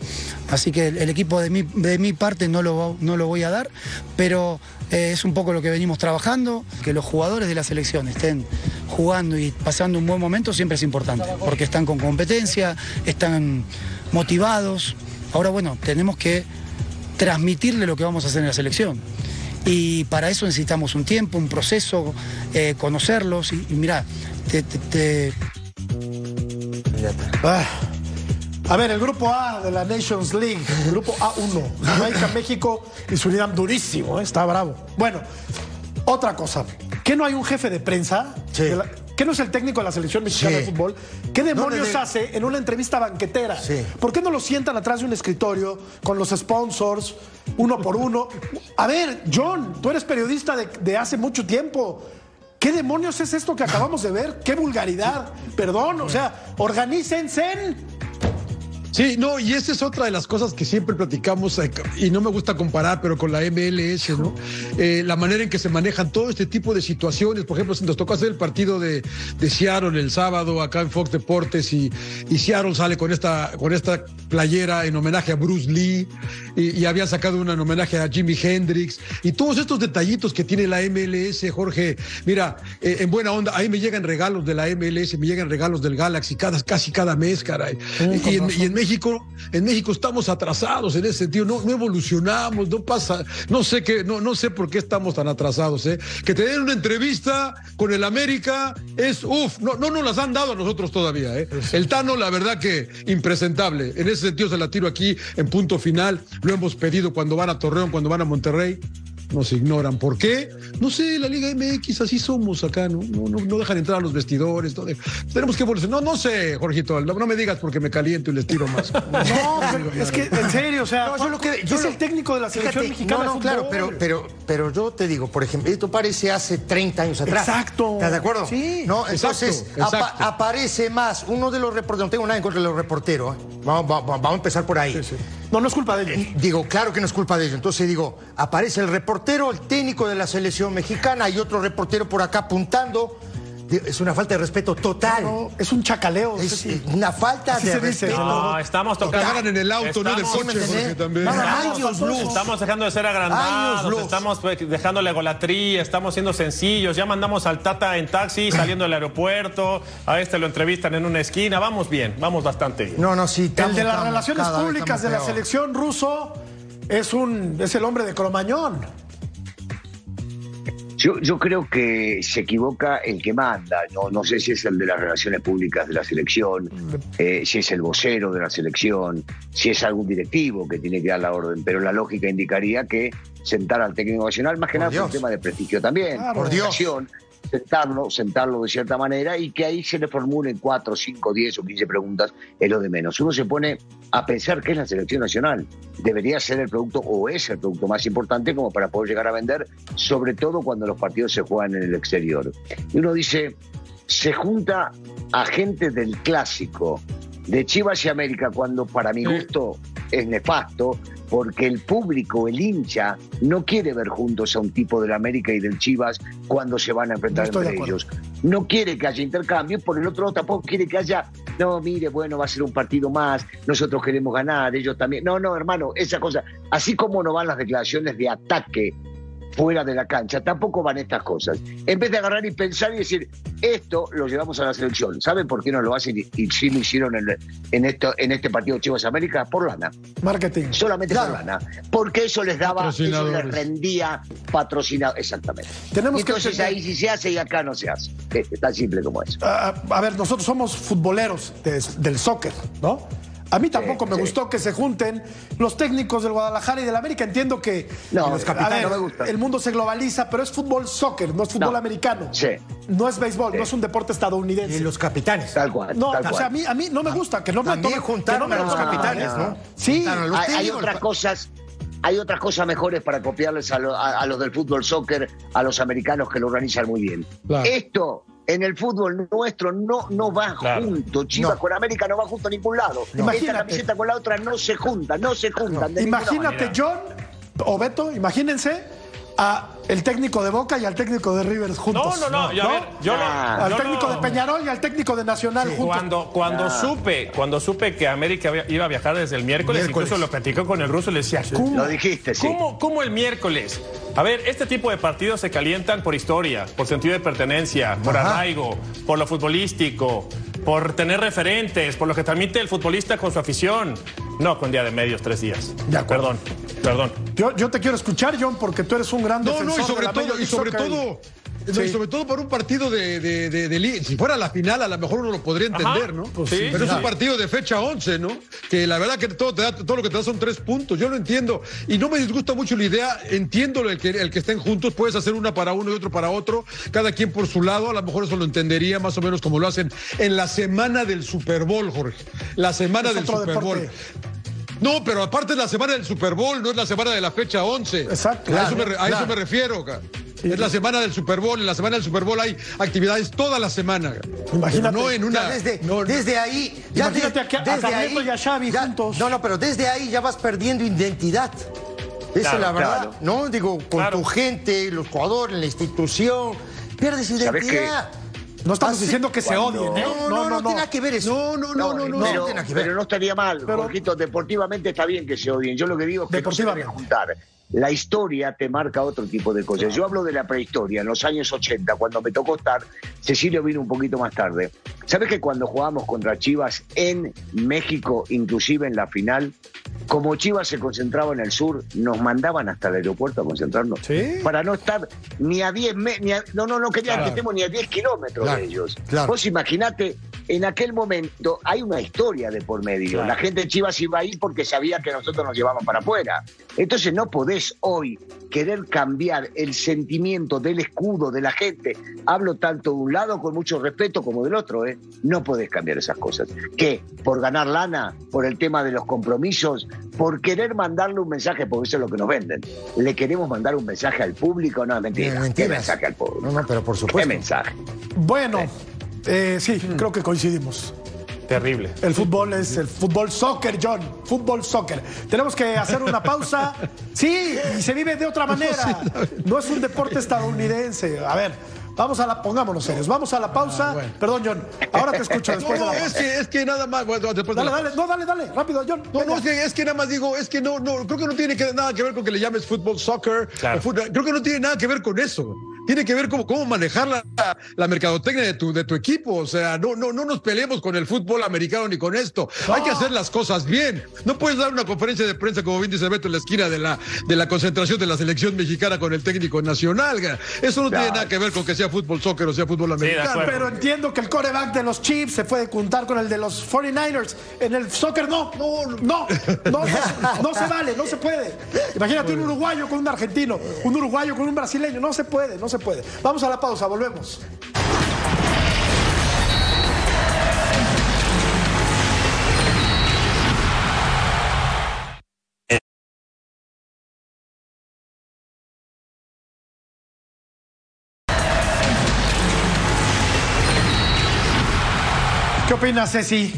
Así que el, equipo de mi, de mi parte no lo, no lo voy a dar, pero es un poco lo que venimos trabajando, que los jugadores de la selección estén jugando y pasando un buen momento siempre es importante, porque están con competencia, están motivados. Ahora bueno, tenemos que transmitirle lo que vamos a hacer en la selección. Y para eso necesitamos un tiempo, un proceso, eh, conocerlos. Y, mira, te... Ah. A ver, el grupo A de la Nations League, el grupo A1, Jamaica, México y Surinam, durísimo, ¿eh? está bravo. Bueno, otra cosa, ¿qué no hay un jefe de prensa? Sí. ¿Qué no es el técnico de la selección mexicana de fútbol? ¿Qué demonios hace en una entrevista banquetera? Sí. ¿Por qué no lo sientan atrás de un escritorio con los sponsors, uno por uno? A ver, John, tú eres periodista de, de hace mucho tiempo. ¿Qué demonios es esto que acabamos de ver? ¡Qué vulgaridad! Perdón, o sea, organícense. Sí, no, y esa es otra de las cosas que siempre platicamos, eh, y no me gusta comparar, pero con la MLS, ¿no? Eh, la manera en que se manejan todo este tipo de situaciones. Por ejemplo, si nos tocó hacer el partido de, de Seattle el sábado acá en Fox Deportes y, y, Seattle sale con esta, con esta playera en homenaje a Bruce Lee y, y había sacado una en homenaje a Jimi Hendrix y todos estos detallitos que tiene la MLS, Jorge. Mira, eh, en buena onda, ahí me llegan regalos de la MLS, me llegan regalos del Galaxy cada, casi cada mes, caray. y, en, y en México México, en México estamos atrasados en ese sentido, no, no evolucionamos, no pasa, no sé qué, no, no sé por qué estamos tan atrasados, ¿eh? Que te den una entrevista con el América es, uff, no, no nos las han dado a nosotros todavía, ¿eh? El Tano, la verdad que impresentable. En ese sentido se la tiro aquí en punto final. Lo hemos pedido cuando van a Torreón, cuando van a Monterrey nos ignoran. ¿Por qué? No sé, la Liga MX así somos acá, ¿no? No, no, no dejan entrar a los vestidores. No tenemos que evolucionar. No, no sé, Jorgito, no, no, me digas porque me caliento y les tiro más. no, pero es que, en serio, o sea, yo lo que, yo es el técnico de la selección fíjate, mexicana. No, no, claro, pero, pero, pero yo te digo, por ejemplo, esto parece hace 30 años atrás. Exacto. ¿Estás de acuerdo? Sí. ¿No? Entonces, exacto, exacto. Apa aparece más uno de los reporteros, no tengo nada en contra de los reporteros, ¿eh? vamos, vamos, vamos, a empezar por ahí. Sí, sí. No, no es culpa de ellos. Digo, claro que no es culpa de ellos. Entonces digo, aparece el reportero, el técnico de la selección mexicana y otro reportero por acá apuntando. Es una falta de respeto total. No, es un chacaleo. Es sí. una falta Así de se dice. respeto. No, estamos tocando. En el auto, Estamos- no del coche, ¿sí me Jorge, también. Años luz. estamos dejando de ser agrandados, estamos pues, dejando la egolatría, estamos siendo sencillos. Ya mandamos al Tata en taxi saliendo del aeropuerto, a este lo entrevistan en una esquina. Vamos bien, vamos bastante bien. No, no, sí. El de las estamos- relaciones públicas de la selección ruso es un es el hombre de Cromañón. Yo, yo creo que se equivoca el que manda, no, no sé si es el de las relaciones públicas de la selección, eh, si es el vocero de la selección, si es algún directivo que tiene que dar la orden, pero la lógica indicaría que sentar al técnico nacional, más que Por nada por un tema de prestigio también, Claro. Por Dios. Sentarlo, sentarlo de cierta manera y que ahí se le formulen cuatro, cinco, diez o quince preguntas es lo de menos. Uno se pone a pensar que es la selección nacional. Debería ser el producto o es el producto más importante como para poder llegar a vender, sobre todo cuando los partidos se juegan en el exterior. Y uno dice, se junta a gente del clásico, de Chivas y América, cuando para mi gusto es nefasto, porque el público, el hincha, no quiere ver juntos a un tipo del América y del Chivas cuando se van a enfrentar No entre ellos. No quiere que haya intercambio, por el otro lado tampoco quiere que haya, no, mire, bueno, va a ser un partido más, nosotros queremos ganar, ellos también. No, no, hermano, esa cosa, así como no van las declaraciones de ataque fuera de la cancha, tampoco van estas cosas. En vez de agarrar y pensar y decir, esto lo llevamos a la selección, ¿saben por qué no lo hacen y, y sí lo hicieron en, en, esto, en este partido Chivas América? Por lana Marketing. solamente Claro. por lana, porque eso les daba, eso les rendía patrocinado, exactamente. Tenemos que entonces ahí sí se hace y acá no se hace. Es tan simple como eso. Ah, a ver, nosotros somos futboleros de- del soccer, ¿no? A mí tampoco me sí. gustó que se junten los técnicos del Guadalajara y del América. Entiendo que No, los capitanes ver, no me gustan. el mundo se globaliza, pero es fútbol soccer, no es fútbol No. americano. Sí. No es béisbol, Sí. no es un deporte estadounidense. Y los capitanes. Tal cual. No, tal o sea, a mí, a mí no me gusta que no me tomen- juntaron que no me a los capitanes, ¿no? Sí, los hay, hay otras cosas. Hay otras cosas mejores para copiarles a, lo- a- a los del fútbol soccer, a los americanos que lo organizan muy bien. Claro. Esto en el fútbol nuestro no, no va Claro. junto. Chivas No. con América no va junto a ningún lado. Imagínate. Esta camiseta con la otra no se juntan, no se juntan. Imagínate. John o Beto, imagínense a el técnico de Boca y al técnico de Rivers juntos. No, no, no. yo, a ver, yo no-. Al yo técnico no- de Peñarol y al técnico de Nacional juntos. Cuando, cuando supe, cuando supe que América iba a viajar desde el miércoles, Miércoles. incluso lo platicó con el ruso, le decía, ¿cómo? Lo dijiste, sí. ¿Cómo, cómo el miércoles? A ver, este tipo de partidos se calientan por historia, por sentido de pertenencia, por Ajá. arraigo, por lo futbolístico, por tener referentes, por lo que transmite el futbolista con su afición. No con día de medios, tres días. De acuerdo. Perdón, perdón. Yo, yo te quiero escuchar, John, porque tú eres un gran No, defensor no, y sobre todo, y sobre todo, no, Sí. y sobre todo para un partido de, de, de- de li- Si fuera la final, a lo mejor uno lo podría entender, Ajá, ¿no? pues sí, Pero es un partido de fecha 11, ¿no? Que la verdad que todo, te da, todo lo que te da son tres puntos. Yo lo entiendo. Y no me disgusta mucho la idea. Entiendo el que, el que estén juntos. Puedes hacer una para uno y otro para otro. Cada quien por su lado. A lo mejor eso lo entendería más o menos como lo hacen en la semana del Super Bowl, Jorge. La semana Es del Super deporte. Bowl. No, pero aparte es la semana del Super Bowl, no es la semana de la fecha 11. Exacto. A, eso, me, a eso me refiero, ca. Es la semana del Super Bowl. En la semana del Super Bowl hay actividades toda la semana. Imagínate. No en una. Ya desde, no, desde ahí. Ya Imagínate a- a desde y a Xavi ya- juntos. No, no, pero desde ahí ya vas perdiendo identidad. Esa Claro, es la verdad. claro. ¿No? Digo, con Claro. tu gente, los jugadores, la institución. Pierdes ¿Sabes identidad. No estamos Así- diciendo que se cuando- odien, ¿eh? No, no, no, tiene nada que ver eso. no, no, no, no, no. pero, tiene nada que ver. pero no estaría mal, Pero- Jorgito, deportivamente está bien que se odien. Yo lo que digo es que no se deben juntar. La historia te marca otro tipo de cosas. Yo hablo de la prehistoria, en los años 80, cuando me tocó estar, Cecilio vino un poquito más tarde. ¿Sabes que cuando jugábamos contra Chivas en México, inclusive en la final, como Chivas se concentraba en el sur, nos mandaban hasta el aeropuerto a concentrarnos? Sí. Para no estar ni a 10 me- ni a- no, no, no querían que estemos ni a 10 kilómetros Claro, de ellos. claro. Vos imaginate, en aquel momento hay una historia de por medio. La gente de Chivas iba ahí porque sabía que nosotros nos llevaban para afuera. Entonces no podés hoy querer cambiar el sentimiento del escudo de la gente. Hablo tanto de un lado con mucho respeto como del otro, ¿eh? No podés cambiar esas cosas. ¿Qué? ¿Por ganar lana? ¿Por el tema de los compromisos? ¿Por querer mandarle un mensaje? Porque eso es lo que nos venden. ¿Le queremos mandar un mensaje al público? No, mentira. ¿Qué mensaje al público? No, no, pero por ¿Qué supuesto. mensaje? Bueno, eh, sí, creo que coincidimos. Terrible. El fútbol es el fútbol soccer, John. Fútbol soccer. Tenemos que hacer una pausa. Sí, y se vive de otra manera. No es un deporte estadounidense. A ver, vamos a la, pongámonos serios. Vamos a la pausa. Perdón, John. Ahora te escucho No, después de no, la es que, es que nada más. Bueno, después de Dale, dale, no, dale, dale, rápido, John. No, venga. no, es que, es que nada más digo, es que no, no, creo que no tiene que- nada que ver con que le llames fútbol, soccer, Claro. o fútbol, creo que no tiene nada que ver con eso. Tiene que ver cómo, cómo manejar la, la mercadotecnia de tu, de tu equipo. O sea, no, no, no nos peleemos con el fútbol americano ni con esto. Hay que hacer las cosas bien. No puedes dar una conferencia de prensa, como bien dice Beto, en la esquina de la, de la concentración de la selección mexicana con el técnico nacional. Eso no tiene nada que ver con que sea fútbol, soccer o sea fútbol americano. Pero entiendo que el coreback de los Chiefs se puede juntar con el de los 49ers. En el soccer no, no, no, no, no, no se vale, no se puede. Imagínate un uruguayo con un argentino, un uruguayo con un brasileño, no se puede, no se puede. Vamos a la pausa, volvemos. ¿Qué opinas, Ceci?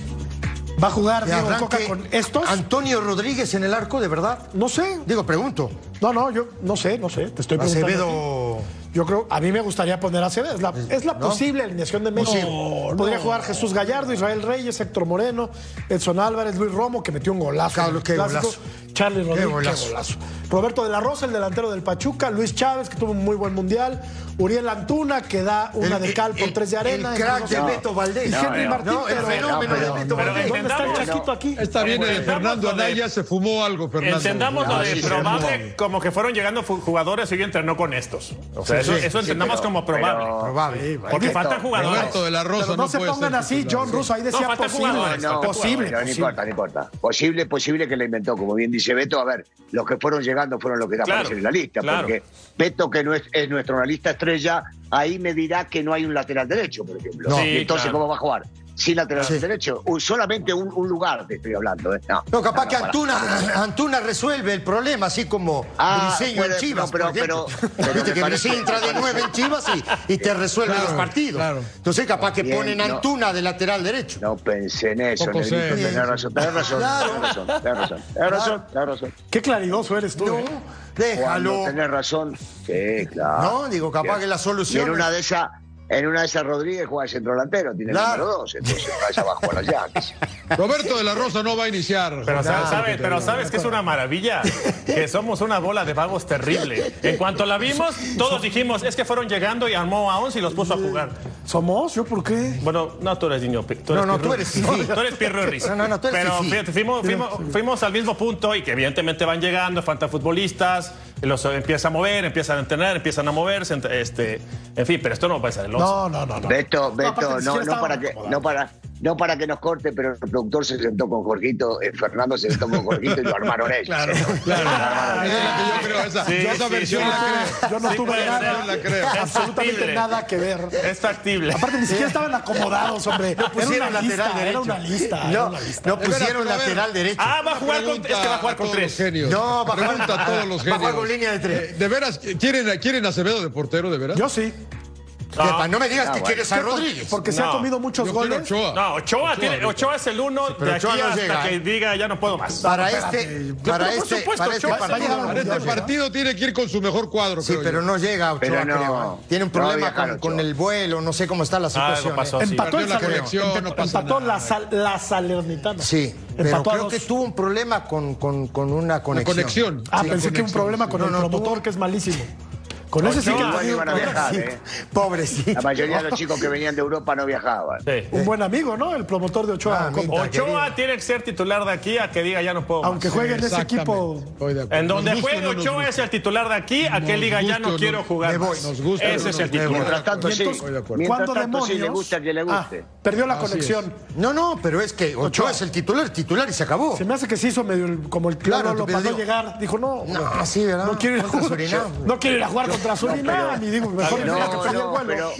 ¿Va a jugar Diego Coca con estos? Antonio Rodríguez en el arco, de verdad. No sé. Digo, pregunto. No, no, yo no sé, no sé. Te estoy preguntando. Acevedo. Yo creo, a mí me gustaría poner a Acevedo. Es la, es la posible alineación de México. Posible. Podría jugar Jesús Gallardo, Israel Reyes, Héctor Moreno, Edson Álvarez, Luis Romo, que metió un golazo. Claro, qué golazo. Charlie Rodríguez, qué golazo. golazo. Roberto de la Rosa, el delantero del Pachuca. Luis Chávez, que tuvo un muy buen mundial. Uriel Antuna, que da una El- de cal por el- tres de arena. El crack No, de. Beto Valdés. Y Henry no, Martín, No, el pero- fenómeno no, de pero- Beto pero Valdés. ¿Dónde está el chaquito aquí? Está bien, el de Entendamos Fernando de- Anaya se fumó algo, Fernando. Entendamos lo Ah, de probable como que fueron llegando jugadores y hoy entrenó con estos. O sea, eso, sí, eso Sí, entendamos pero- como probable. pero- Probable. porque faltan jugadores. Roberto de la Rosa Pero no, se puede pongan ser así, titular, John. Russo, ahí decía posible. posible. no importa, no importa. Posible, posible que la inventó, como bien dice Beto. A ver, los que fueron llegando fueron los que Claro, aparecen en la lista. claro. Porque Beto, que no es, es nuestro analista estrella, ahí me dirá que no hay un lateral derecho, por ejemplo. No. Y Sí, entonces, claro. ¿cómo va a jugar? Sin lateral Sí. derecho. Solamente un, un lugar te estoy hablando. ¿eh? No, No, capaz no, que para. Antuna, Antuna resuelve el problema, así como Ah, Briseño en Chivas. no, pero- por ejemplo. pero- pero Viste que parece- Briseño entra de nueve en Chivas y, y te resuelve Claro, los partidos. claro. Entonces, capaz que Bien, ponen no. Antuna de lateral derecho. No pensé en eso, Negrito. Tenés razón, tenés razón, Claro. tenés razón, tenés razón, tenés razón, tenés razón. Qué claridoso eres tú. No, ¿eh? déjalo. Cuando tenés razón, sí, claro. No, digo, capaz que la Y solución. en una de esas, en una de esas Rodríguez juega de centro delantero, tiene Claro. el número dos, entonces vaya abajo a las llaves. Roberto de la Rosa no va a iniciar. Pero, sabes, pero sabes que es una maravilla, que somos una bola de vagos terrible. En cuanto la vimos, todos dijimos, es que fueron llegando y armó a 11 y los puso a jugar. ¿Somos? ¿Yo por qué? Bueno, no, tú eres niño. Tú eres No, no, tú eres. Tú eres Pierro Riz. No, no, no, tú eres Pero fíjate, fuimos, fuimos, fuimos al mismo punto y que evidentemente van llegando, faltan futbolistas, los empiezan a mover, empiezan a entrenar, empiezan a moverse, este, en fin, pero esto no puede ser el 11. No, no, no. no. Beto, aparte Beto, no, siquiera no, para que, no para, no para que nos corte, pero el productor se sentó con Jorgito, eh, Fernando se sentó con Jorgito y lo armaron ellos. Claro, claro. Esa es la que yo creo, esa, Sí, yo esa sí, versión sí. la creo. Yo no Sí tuve nada, ser. la creo. absolutamente nada que ver. Es factible. Aparte, ni siquiera estaban acomodados, hombre. Era pusieron una lateral lista, era derecho. una lista. era No, una lista. no pusieron lateral derecho. Ah, va a jugar con, es que va a jugar con todos tres. los genios. No, va a jugar- Pregunta a todos los va a genios. jugar con línea de tres. Eh, ¿De veras quieren, quieren Acevedo de portero, de veras? Yo sí. No me digas Ah, que bueno. quieres a Rodríguez. Porque se ha comido muchos Yo goles. Ochoa. No, Ochoa, tiene, Ochoa es el uno pero de aquí Ochoa no hasta llega, que diga ya no puedo más. Para este, para este, este Ochoa partido. Para este partido tiene que ir con su mejor cuadro, Sí, creo pero yo. no llega Ochoa, Pero no, creo, ¿eh? Tiene un problema con, Ochoa. con el vuelo, no sé cómo está la situación. Algo pasó, ¿eh? sí. Empató la empató la, sal- la Salernitana. Sí, pero creo que tuvo un problema con, con, con una La conexión. conexión. Ah, Sí, pensé que un problema sí. con No, el no, promotor, tuvo- que es malísimo. Con ese sí que tenido iban a viajar, Sí, ¿eh? Pobre, sí. La mayoría de los chicos que venían de Europa no viajaban. Sí. Un buen amigo, ¿no? El promotor de Ochoa. Ah. Ochoa tiene que ser titular de aquí a que diga ya no puedo más. Aunque juegue en ese equipo. Estoy de acuerdo. En donde Nos juegue no Ochoa guste. es el titular de aquí a que diga ya no no- quiero jugar Me voy. más. Nos gusta Ese no es el titular. Mientras tanto, sí. Mientras ¿Cuándo tanto, sí le demonios? gusta que le Ah, guste. perdió la Así conexión. No, no, pero es que Ochoa, Ochoa. es el titular, titular y se acabó. Se me hace que se hizo medio como el Claro, lo mandó llegar. Dijo, no, No, sí, ¿verdad? no quiero ir a jugar. No quiero ir a jugar contra Surinam. Y digo, mejor que no, pero,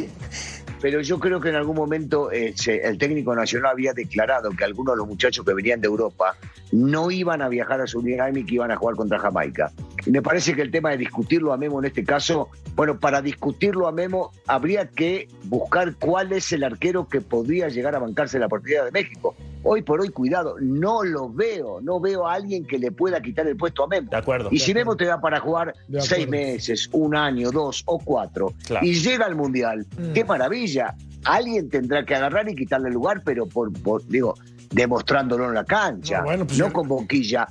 pero yo creo que en algún momento eh, se- el técnico nacional había declarado que algunos de los muchachos que venían de Europa no iban a viajar a Surinam y que iban a jugar contra Jamaica. Y me parece que el tema de discutirlo a Memo en este caso, bueno, para discutirlo a Memo habría que buscar cuál es el arquero que podría llegar a bancarse la partida de México. Hoy por hoy, cuidado, no lo veo, no veo a alguien que le pueda quitar el puesto a Memo. De acuerdo. Y si Memo te da para jugar seis meses, un año, dos o cuatro, Claro. y llega al Mundial, qué maravilla. Alguien tendrá que agarrar y quitarle el lugar, pero por, por- digo, demostrándolo en la cancha, No, bueno, pues no yo- con boquilla,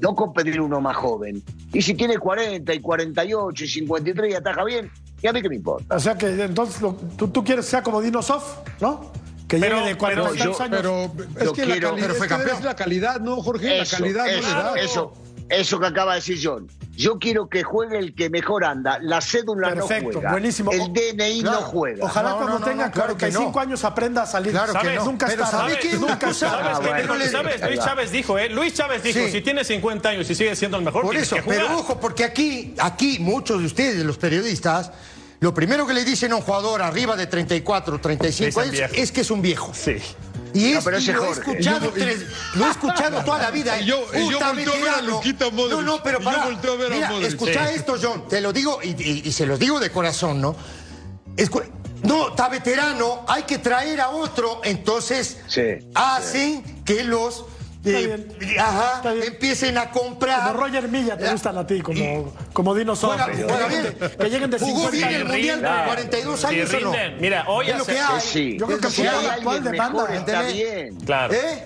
no con pedir uno más joven. Y si tiene 40 y 48 y 53 y ataja bien, ¿y a mí qué me importa? O sea que entonces lo- tú, tú quieres que sea como Dino Sof, ¿no? Que Pero- llegue de 40 y pero tantos yo- años. Pero es que la calidad, Pero fue es que campeón. es la calidad, ¿no, Jorge? Eso, la calidad eso, no le da. eso, eso que acaba de decir John. Yo quiero que juegue el que mejor anda. La cédula Perfecto, no juega. buenísimo. El DNI Claro. no juega. Ojalá No, cuando no, tenga no, claro que 45 no. años aprenda a salir. Claro que ¿Sabes? no. Nunca Pero está. ¿Sabes Ah, Luis. Chávez dijo, ¿eh? Luis Chávez dijo, Sí. si tiene 50 años y sigue siendo el mejor, Por eso, que pero ojo, porque aquí, aquí muchos de ustedes, los periodistas, lo primero que le dicen a un jugador arriba de 34, 35 Dicen años es que es un viejo. Sí. Y, No, es, pero y lo, he escuchado yo- y- lo he escuchado toda la vida. Y yo- y yo Puta volteo a ver a veterano. Luquita Modric. No, no, pero yo para. volteo a ver a Mira, Modric. escucha Sí. esto, John. Te lo digo y, y- y se los digo de corazón, ¿no? Escu- no, está veterano, hay que traer a otro, entonces Sí, hacen que los eh, ajá, Está bien. empiecen a comprar. Como Roger Milla te gustan a ti, como, como Dino Sof. Juega- juega bien. Que lleguen de Jugó 50 bien el años. Mundial Rinden. con 42 Sí, años o no. Mira, hoy es lo que hay. Sí. Yo creo que si hay actual mejor, está bien. Claro. ¿Eh?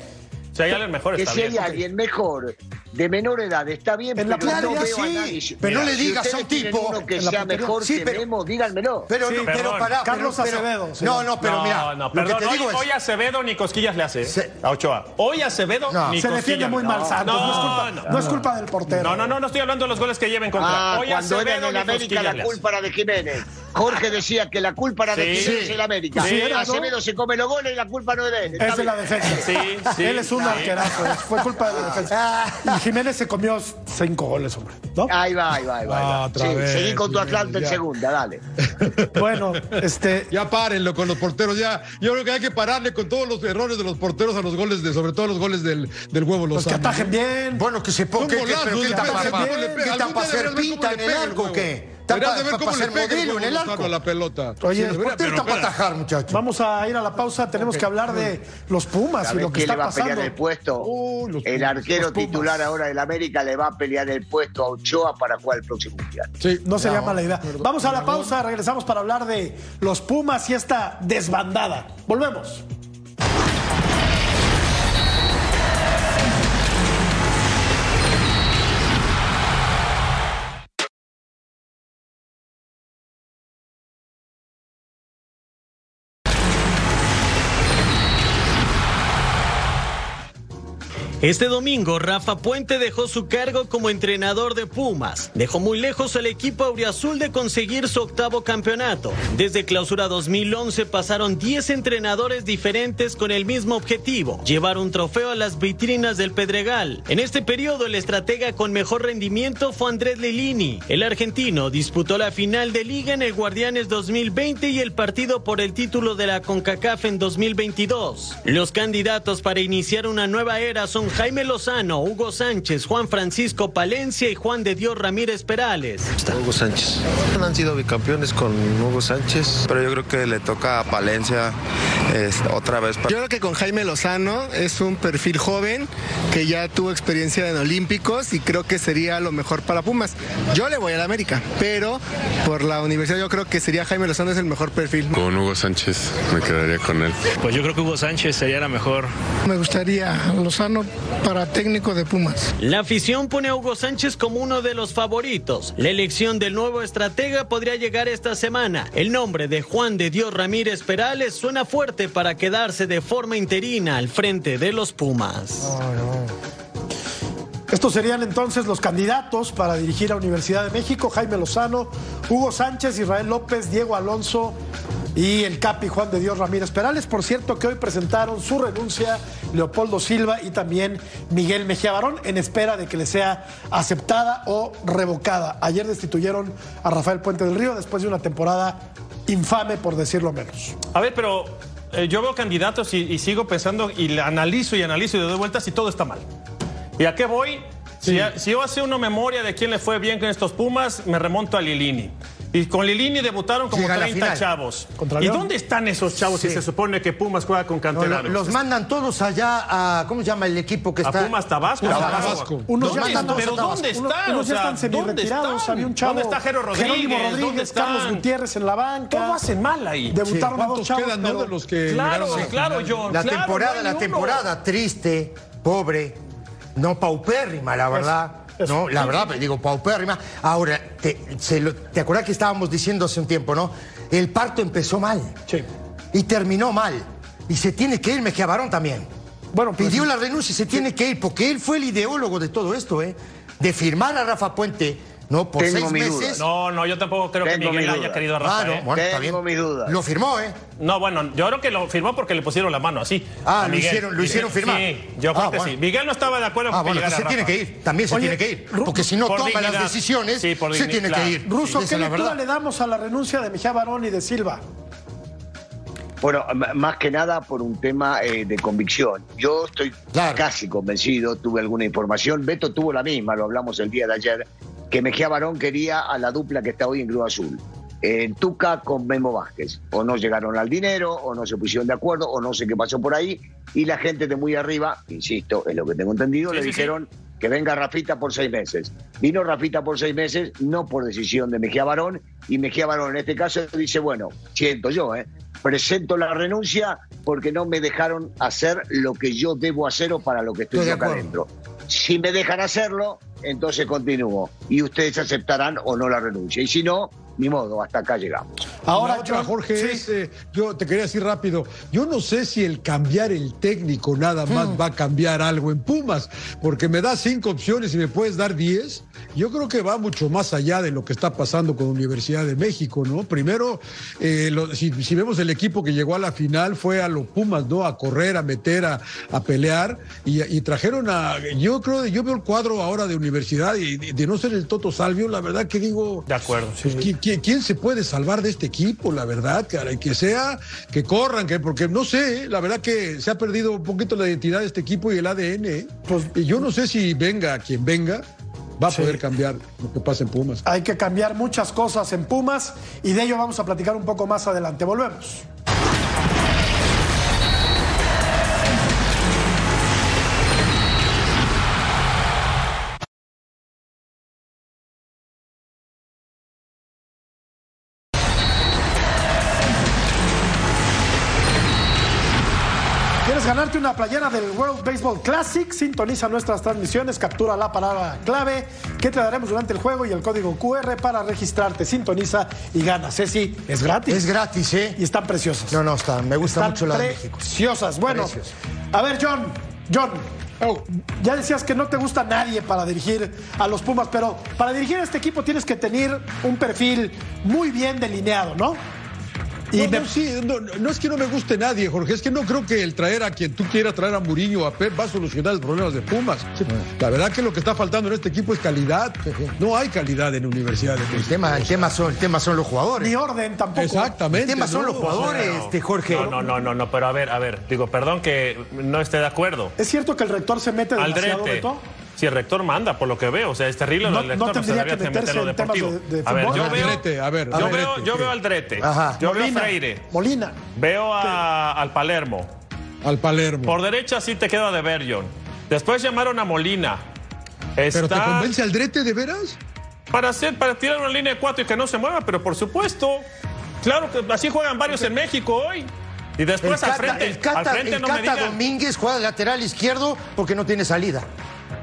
Si hay alguien mejor, Que si hay alguien mejor, de menor edad, está bien, En la pero no a sí, nadie. pero no le si digas a un tipo uno que en la sea mejor Sí, que pero- Memo, díganmelo. Pero, Sí, no, pero pará, Carlos pero- pero- Acevedo, sí. No, no, pero no, mira, no, lo que te hoy, digo es. hoy Acevedo ni cosquillas le hace ¿eh? Sí. a Ochoa. Hoy Acevedo No. ni Se cosquillas. defiende muy mal, Santos. No, es culpa, no. no es culpa del portero. No, no, no, no estoy hablando de los goles que lleva en contra. Ah, hoy cuando en Acevedo el ni América la culpa era de Jiménez. Jorge decía que la culpa era de Sí. Jiménez Sí. en el América. Sí, era, ¿no? Acevedo se come los goles y la culpa no es de él. Es de la defensa. Sí, sí, Él es un arquerazo. Fue culpa de la defensa. Jiménez se comió cinco goles, hombre. ¿no? Ahí va, ahí va, ahí va. Ah, otra Sí, vez, seguí con tu Atlanta en segunda, dale. Bueno, este. Ya párenlo con los porteros, ya. Yo creo que hay que pararle con todos los errores de los porteros a los goles, de, sobre todo los goles del, del huevo Pues que atajen bien. Bueno, que se Son ponga. ¿Qué, qué- golazos, pero qué le está pega, para cómo le pega. ¿Qué está para? ¿Está hacer pega el modelo en el arco? la pelota. Oye, Sí, pero está para atajar, muchachos. Vamos a ir a la pausa. Tenemos que hablar de los Pumas y ¿Sabes lo que quién le está va a pelear pasando. el puesto? El Pumas, arquero titular ahora del América le va a pelear el puesto a Ochoa para jugar el próximo mundial. Sí. No se No, llama la idea. perdón, Vamos a la perdón. pausa, regresamos para hablar de los Pumas y esta desbandada. Volvemos. Este domingo, Rafa Puente dejó su cargo como entrenador de Pumas. Dejó muy lejos al equipo auriazul de conseguir su octavo campeonato. Desde clausura 2011 pasaron 10 entrenadores diferentes con el mismo objetivo, llevar un trofeo a las vitrinas del Pedregal. En este periodo, el estratega con mejor rendimiento fue Andrés Lilini. El argentino disputó la final de liga en el Guardianes 2020 y el partido por el título de la CONCACAF en 2022. Los candidatos para iniciar una nueva era son Jaime Lozano, Hugo Sánchez, Juan Francisco Palencia y Juan de Dios Ramírez Perales. Hugo Sánchez. Han sido bicampeones con Hugo Sánchez, pero yo creo que le toca a Palencia otra vez. Yo creo que con Jaime Lozano es un perfil joven que ya tuvo experiencia en Olímpicos y creo que sería lo mejor para Pumas. Yo le voy a la América, pero por la universidad yo creo que sería Jaime Lozano es el mejor perfil. Con Hugo Sánchez me quedaría con él. Pues yo creo que Hugo Sánchez sería la mejor. Me gustaría Lozano para técnico de Pumas. La afición pone a Hugo Sánchez como uno de los favoritos. La elección del nuevo estratega podría llegar esta semana. El nombre de Juan de Dios Ramírez Perales suena fuerte para quedarse de forma interina al frente de los Pumas. Estos serían entonces los candidatos para dirigir a Universidad de México, Jaime Lozano, Hugo Sánchez, Israel López, Diego Alonso y el Capi Juan de Dios Ramírez Perales. Por cierto que hoy presentaron su renuncia Leopoldo Silva y también Miguel Mejía Barón en espera de que le sea aceptada o revocada. Ayer destituyeron a Rafael Puente del Río después de una temporada infame, por decirlo menos. A ver, pero eh, yo veo candidatos y, sigo pensando y analizo y analizo y doy vueltas y todo está mal. ¿Y a qué voy? Si, yo hace una memoria de quién le fue bien con estos Pumas, me remonto a Lilini. Y con Lilini debutaron como 30 chavos. ¿Y dónde están esos chavos si se supone que Pumas juega con canteranos? los mandan todos allá a. ¿Cómo se llama el equipo que está? A Pumas Tabasco. Tabasco. Unos pero ¿dónde están? Unos están semi-retirados. Había un chavo. ¿Dónde está Jero Rodríguez? ¿Dónde está Carlos Gutiérrez en la banca? ¿Cómo hacen mal ahí? Debutaron a dos chavos. quedan, de los que claro, claro, John. La temporada, la temporada triste, pobre, no paupérrima, la verdad. No, la verdad, digo, paupérrima. Ahora, te, ¿te acuerdas que estábamos diciendo hace un tiempo, no? El parto empezó mal. Sí. Y terminó mal. Y se tiene que ir Mejía Barón también. Bueno, pues, pidió la renuncia y se tiene que ir, porque él fue el ideólogo de todo esto, ¿eh? De firmar a Rafa Puente no, por seis meses. No, no, yo tampoco creo que Miguel haya querido a Rafa. Ah, bueno, está bien. mi duda. Lo firmó, ¿eh? No, bueno, yo creo que lo firmó porque le pusieron la mano así. Ah, lo hicieron, lo hicieron firmar. Sí, yo creo ah, que sí. Miguel no estaba de acuerdo ah, con bueno, que se tiene que ir. También se tiene que ir. Porque si no toma las decisiones, se tiene que ir. Ruso, ¿qué lectura le damos a la renuncia de Mejía Barón y de Silva? Bueno, más que nada por un tema eh, de convicción. Yo estoy casi convencido, tuve alguna información. Beto tuvo la misma, lo hablamos el día de ayer que Mejía Barón quería a la dupla que está hoy en Cruz Azul. En Tuca con Memo Vázquez. O no llegaron al dinero, o no se pusieron de acuerdo, o no sé qué pasó por ahí. Y la gente de muy arriba, insisto, es lo que tengo entendido, le dijeron que venga Rafita por seis meses. Vino Rafita por seis meses, no por decisión de Mejía Barón, y Mejía Barón en este caso dice, bueno, siento yo, ¿eh? presento la renuncia porque no me dejaron hacer lo que yo debo hacer o para lo que estoy, estoy acá adentro. Si me dejan hacerlo, entonces continúo. Y ustedes aceptarán o no la renuncia. Y si no, ni modo, hasta acá llegamos. Ahora, Jorge, eh, yo te quería decir rápido, yo no sé si el cambiar el técnico nada más hmm. va a cambiar algo en Pumas, porque me da cinco opciones y me puedes dar diez. Yo creo que va mucho más allá de lo que está pasando con Universidad de México, ¿no? Primero, eh, si, vemos el equipo que llegó a la final, fue a los Pumas, ¿no? A correr, a meter, a, pelear, y, trajeron a. Yo creo, yo veo el cuadro ahora de Universidad y de, no ser el Toto Salvio, la verdad que digo. De acuerdo, pues, ¿quién, se puede salvar de este equipo? La verdad, que sea, que corran, que porque no sé, la verdad que se ha perdido un poquito la identidad de este equipo y el ADN. ¿eh? Pues, yo no sé si venga quien venga, va a poder cambiar lo que pasa en Pumas. Hay que cambiar muchas cosas en Pumas y de ello vamos a platicar un poco más adelante. Volvemos. Una playera del World Baseball Classic, sintoniza nuestras transmisiones, captura la palabra clave que te daremos durante el juego y el código QR para registrarte. Sintoniza y gana. Ceci, es gratis. Es gratis, ¿eh? Y están preciosas. No, no, están. Me gusta mucho la de México. Preciosas. Bueno, a ver, John, John, Oh, ya decías que no te gusta nadie para dirigir a los Pumas, pero para dirigir a este equipo tienes que tener un perfil muy bien delineado, ¿no? Y no, sí, no, es que no me guste nadie, Jorge, es que no creo que el traer a quien tú quieras traer a Mourinho a Pep va a solucionar los problemas de Pumas. La verdad que lo que está faltando en este equipo es calidad. No hay calidad en universidades. El tema, el tema, son, el tema son los jugadores. Ni orden tampoco. Exactamente. El tema son los jugadores, este, Jorge. No, no, no, no, pero a ver, a ver, digo, perdón que no esté de acuerdo. ¿Es cierto que el rector se mete demasiado, Beto? Si el rector manda, por lo que veo, o sea, es terrible no, el rector, no tendría que meterse en deportivo. De, de a ver, yo veo, Aldrete, a ver, yo, veo, yo veo al Drete, Ajá. yo Molina, veo a Freire, Molina, veo a, al Palermo. Al Palermo. Por derecha sí te queda de ver, John. Después llamaron a Molina. Está... ¿Pero te convence Aldrete de veras? Para, hacer, para tirar una línea de cuatro y que no se mueva, pero por supuesto. Claro que así juegan varios en México hoy. Y después el al frente, el Cata, al frente el no Cata me digan. Domínguez juega de lateral izquierdo porque no tiene salida.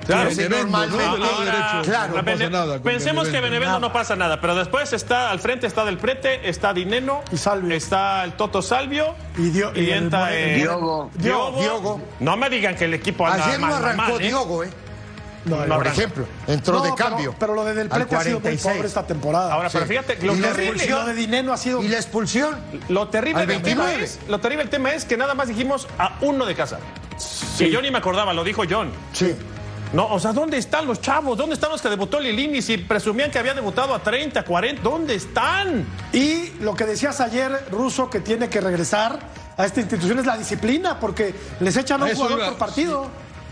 Claro, Entonces, normalmente, Ahora, claro, no pasa nada Pensemos que Benevento. No pasa nada, pero después está al frente está Del Prete, está Dineno, Y Salvio. está el Toto Salvio Y Dio- y el entra, More- eh, Diogo. Diogo. Diogo. No me digan que el equipo anda Ayer no mal, arrancó mal, ¿eh? Diogo, ¿eh? No, Por ejemplo, entró no, de cambio. Pero, lo de Del Prete ha sido muy 46. pobre esta temporada. Ahora, pero Sí. fíjate, lo Y la terrible, expulsión lo de Dineno ha sido ¿Y la expulsión? lo terrible del tema 29. es, lo terrible del tema es que nada más dijimos a uno de casa. Que yo ni me acordaba, lo dijo John. Sí. No, o sea, ¿dónde están los chavos? ¿Dónde están los que debutó Lilini? Si presumían que había debutado a 30, 40, ¿dónde están? Y lo que decías ayer, Ruso, que tiene que regresar a esta institución es la disciplina, porque les echan a un jugador iba- por partido.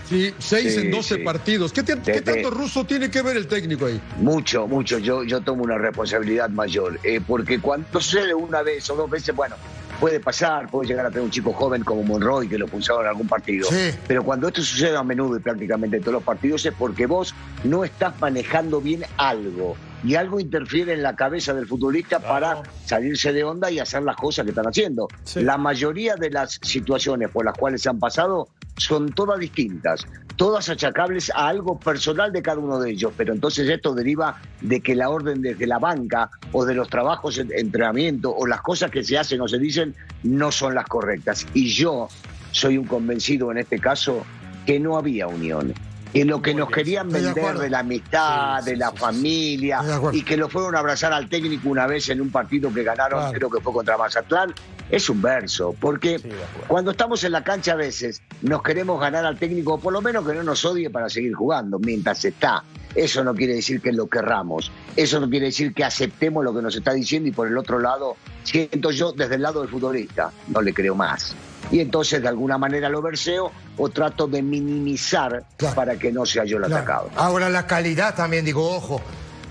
Sí, seis Sí, en 12 sí. partidos. ¿Qué, te- qué Desde- tanto ruso tiene que ver el técnico ahí? Mucho, mucho. Yo, yo tomo una responsabilidad mayor. eh, porque cuando sucede una vez o dos veces, bueno, puede pasar, puede llegar a tener un chico joven como Monroy que lo pulsaba en algún partido. Sí. Pero cuando esto sucede a menudo y prácticamente en todos los partidos es porque vos no estás manejando bien algo. Y algo interfiere en la cabeza del futbolista para salirse de onda y hacer las cosas que están haciendo. Sí. La mayoría de las situaciones por las cuales se han pasado son todas distintas, todas achacables a algo personal de cada uno de ellos, pero entonces esto deriva de que la orden desde la banca o de los trabajos de entrenamiento o las cosas que se hacen o se dicen no son las correctas. Y yo soy un convencido en este caso que no había unión. Que lo que nos querían vender de la amistad, de la familia, y que lo fueron a abrazar al técnico una vez en un partido que ganaron, Claro. creo que fue contra Mazatlán, es un verso, porque cuando estamos en la cancha a veces nos queremos ganar al técnico, o por lo menos que no nos odie para seguir jugando mientras está. Eso no quiere decir que lo querramos, eso no quiere decir que aceptemos lo que nos está diciendo y por el otro lado, siento yo desde el lado del futbolista, no le creo más. Y entonces de alguna manera lo verseo o trato de minimizar Claro. para que no sea yo el Claro. atacado. Ahora la calidad también, digo, ojo.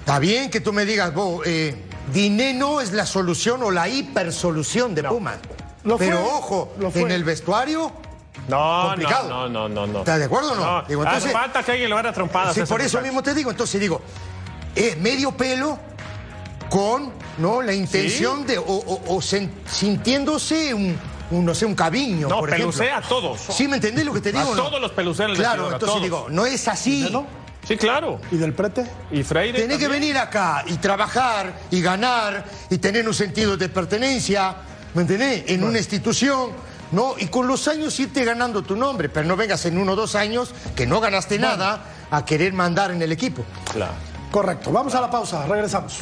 Está bien que tú me digas, vos, eh, Dineno es la solución o la hipersolución de Pumas. Lo Pero fue, ojo, lo fue. en el vestuario, No, Complicado. no, no, no, no. ¿estás de acuerdo o no? Digo, hace falta que alguien le haga trompadas. Sí, por eso muchacho. mismo te digo. Entonces digo, es medio pelo con no la intención de o, o- o sintiéndose un, un, no sé un cabiño No, por ejemplo. pelucea a todos. ¿Sí me entendés lo que te digo? A no? todos los pelucean el Claro, vestidor, a entonces todos. digo, no es así. ¿No? Sí, claro. ¿Y del prete? Y Freire. Tenés que también. venir acá y trabajar y ganar y tener un sentido de pertenencia, ¿me entendés? En una institución, ¿no? Y con los años irte ganando tu nombre, pero no vengas en uno o dos años que no ganaste nada a querer mandar en el equipo. Claro. Correcto. Vamos a la pausa. Regresamos.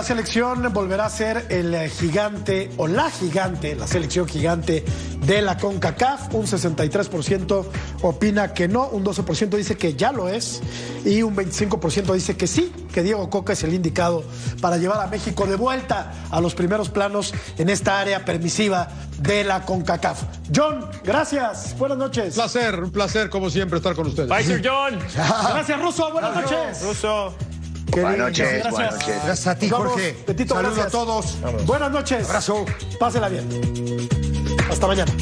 La selección volverá a ser el eh, gigante o la gigante, la selección gigante de la CONCACAF. Un 63% opina que no, un 12% dice que ya lo es y un 25% dice que sí, que Diego Coca es el indicado para llevar a México de vuelta a los primeros planos en esta área permisiva de la CONCACAF. John, gracias. Buenas noches. Un placer, un placer como siempre estar con ustedes. Bye, Sir John. Gracias, Russo. Buenas noches. Ruso. Qué Buenas noches, gracias. buenas noches. Gracias a ti, vamos. Jorge. Saludos gracias. a todos. Buenas noches. Abrazo. Pásela bien. Hasta mañana.